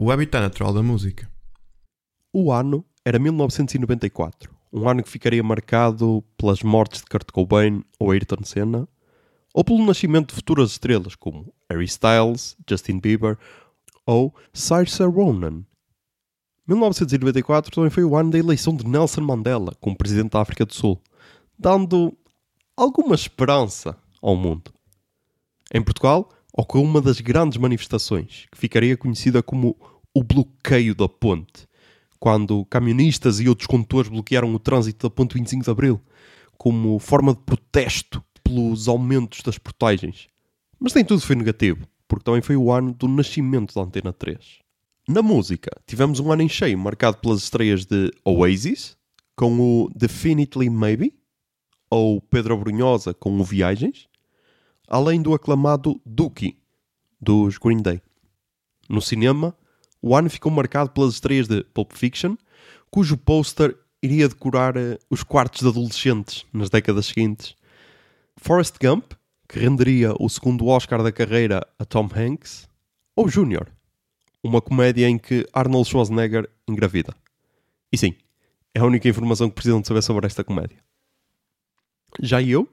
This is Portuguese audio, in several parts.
O habitat natural da música. O ano era 1994, um ano que ficaria marcado pelas mortes de Kurt Cobain ou Ayrton Senna, ou pelo nascimento de futuras estrelas como Harry Styles, Justin Bieber ou Saoirse Ronan. 1994 também foi o ano da eleição de Nelson Mandela como presidente da África do Sul, dando alguma esperança ao mundo. Em Portugal, ocorreu uma das grandes manifestações, que ficaria conhecida como o bloqueio da ponte, quando camionistas e outros condutores bloquearam o trânsito da ponte 25 de Abril, como forma de protesto pelos aumentos das portagens. Mas nem tudo foi negativo, porque também foi o ano do nascimento da Antena 3. Na música, tivemos um ano em cheio marcado pelas estreias de Oasis, com o Definitely Maybe, ou Pedro Brunhosa com o Viagens, além do aclamado Dookie, dos Green Day. No cinema, o ano ficou marcado pelas estreias de Pulp Fiction, cujo póster iria decorar uh, os quartos de adolescentes nas décadas seguintes. Forrest Gump, que renderia o segundo Oscar da carreira a Tom Hanks, ou Junior, uma comédia em que Arnold Schwarzenegger engravida. E sim, é a única informação que precisam de saber sobre esta comédia. Já eu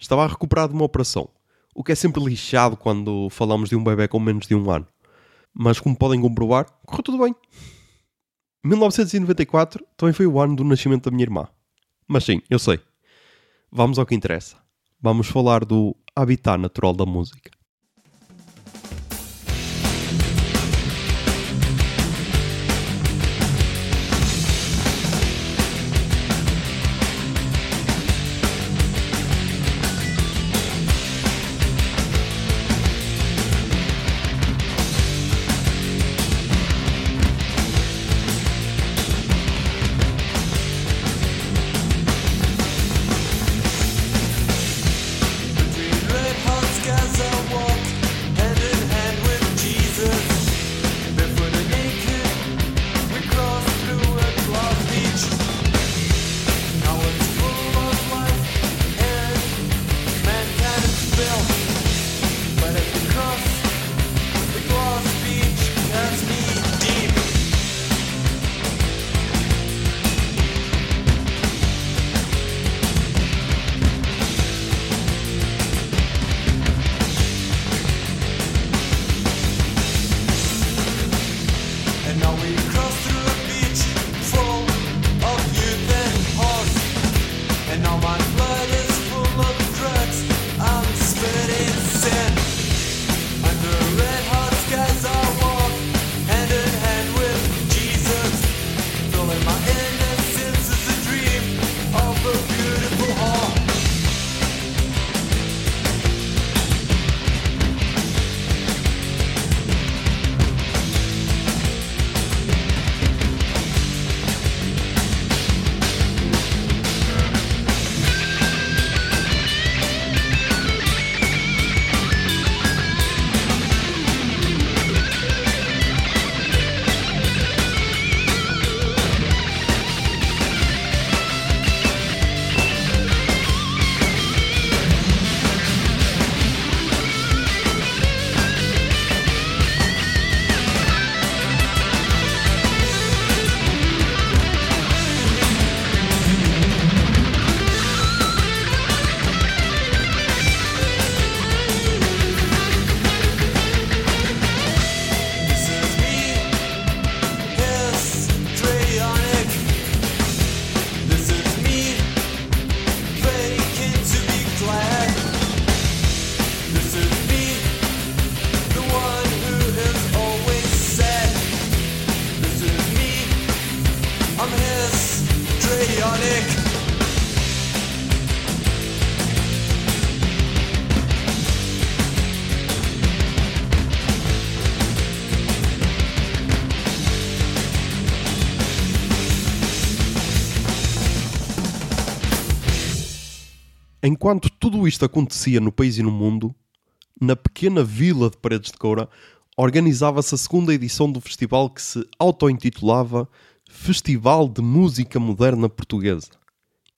estava a recuperar de uma operação, o que é sempre lixado quando falamos de um bebê com menos de um ano. Mas como podem comprovar, correu tudo bem. 1994 também foi o ano do nascimento da minha irmã. Mas sim, eu sei. Vamos ao que interessa. Vamos falar do habitat natural da música. Enquanto tudo isto acontecia no país e no mundo, na pequena vila de Paredes de Coura, organizava-se a segunda edição do festival que se auto-intitulava Festival de Música Moderna Portuguesa.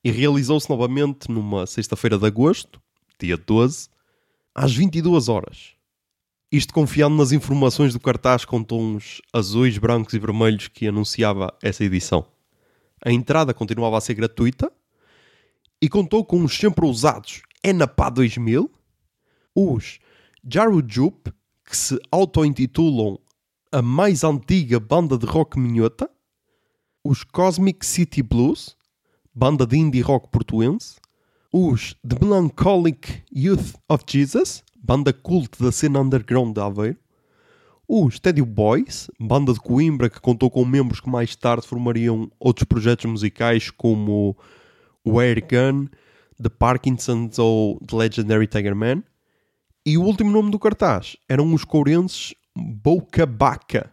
E realizou-se novamente numa sexta-feira de agosto, dia 12, às 22 horas. Isto confiando nas informações do cartaz com tons azuis, brancos e vermelhos que anunciava essa edição. A entrada continuava a ser gratuita e contou com os sempre usados. Enapá 2000, os Jaru Jupe, que se auto-intitulam a mais antiga banda de rock minhota, os Cosmic City Blues, banda de indie rock portuense, os The Melancholic Youth of Jesus, banda cult da cena underground de Aveiro, os Teddy Boys, banda de Coimbra que contou com membros que mais tarde formariam outros projetos musicais como o Air Gun, The Parkinsons ou The Legendary Tiger Man. E o último nome do cartaz eram os courenses Boca Baca,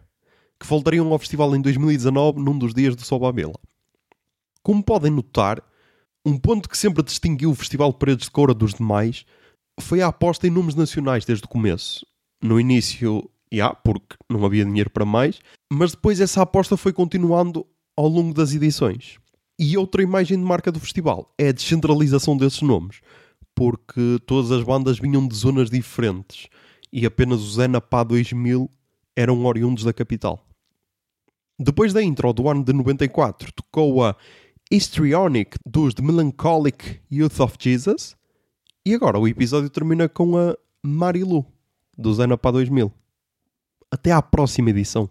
que voltariam ao festival em 2019 num dos dias do Sobabela. Como podem notar, um ponto que sempre distinguiu o Festival Paredes de Coura dos demais foi a aposta em nomes nacionais desde o começo. No início, já, porque não havia dinheiro para mais, mas depois essa aposta foi continuando ao longo das edições. E outra imagem de marca do festival é a descentralização desses nomes, porque todas as bandas vinham de zonas diferentes e apenas os Enapá 2000 eram oriundos da capital. Depois da intro do ano de 94, tocou a Histrionic dos The Melancholic Youth of Jesus e agora o episódio termina com a Marilu dos Enapá 2000. Até à próxima edição.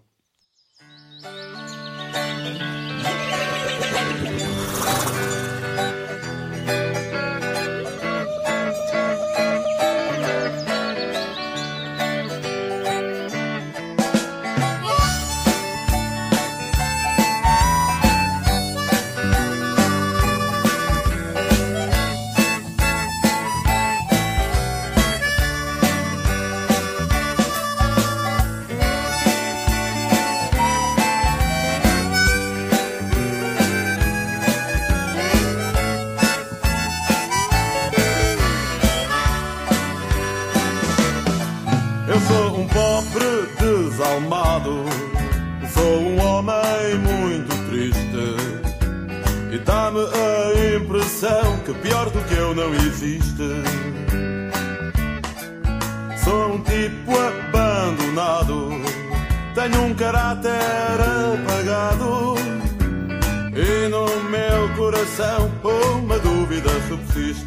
Que pior do que eu não existe. Sou um tipo abandonado, tenho um caráter apagado. E no meu coração uma dúvida subsiste.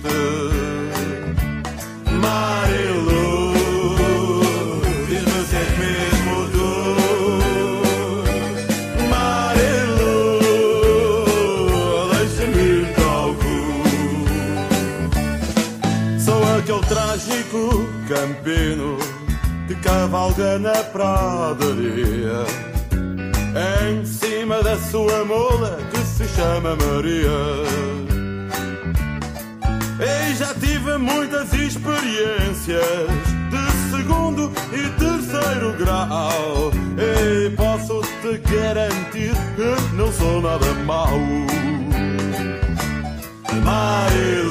Marilu, na pradaria. Em cima da sua mula que se chama Maria. E já tive muitas experiências de segundo e terceiro grau. E posso te garantir que não sou nada mau. Marilu,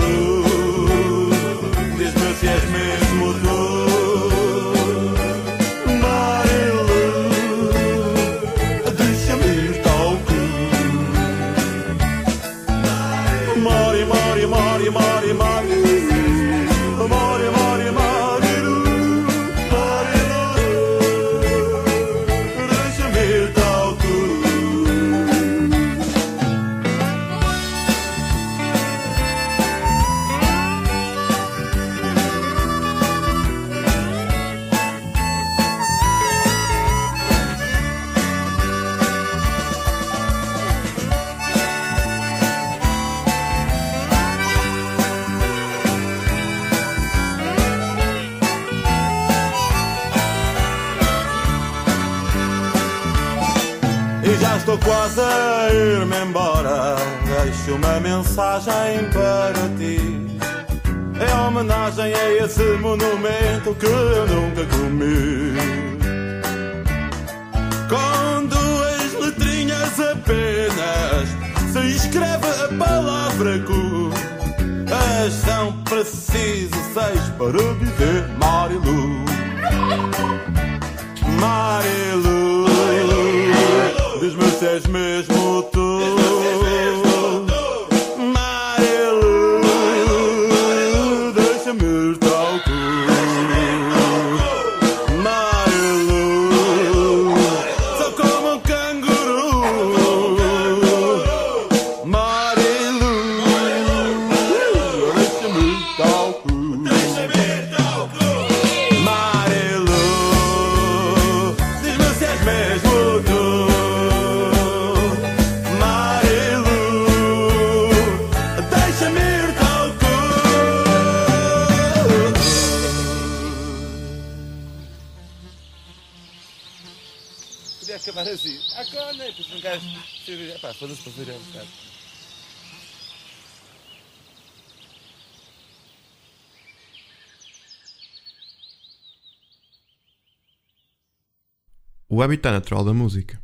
estou quase a ir-me embora. Deixo uma mensagem para ti. É homenagem a esse monumento que eu nunca comi. Com duas letrinhas apenas se escreve a palavra cu. Mas são preciso seis para dizer és mesmo tu. Acabar assim. Ah, cona! E depois um gajo. Epá, foda-se para ver um bocado. O habitat natural da música.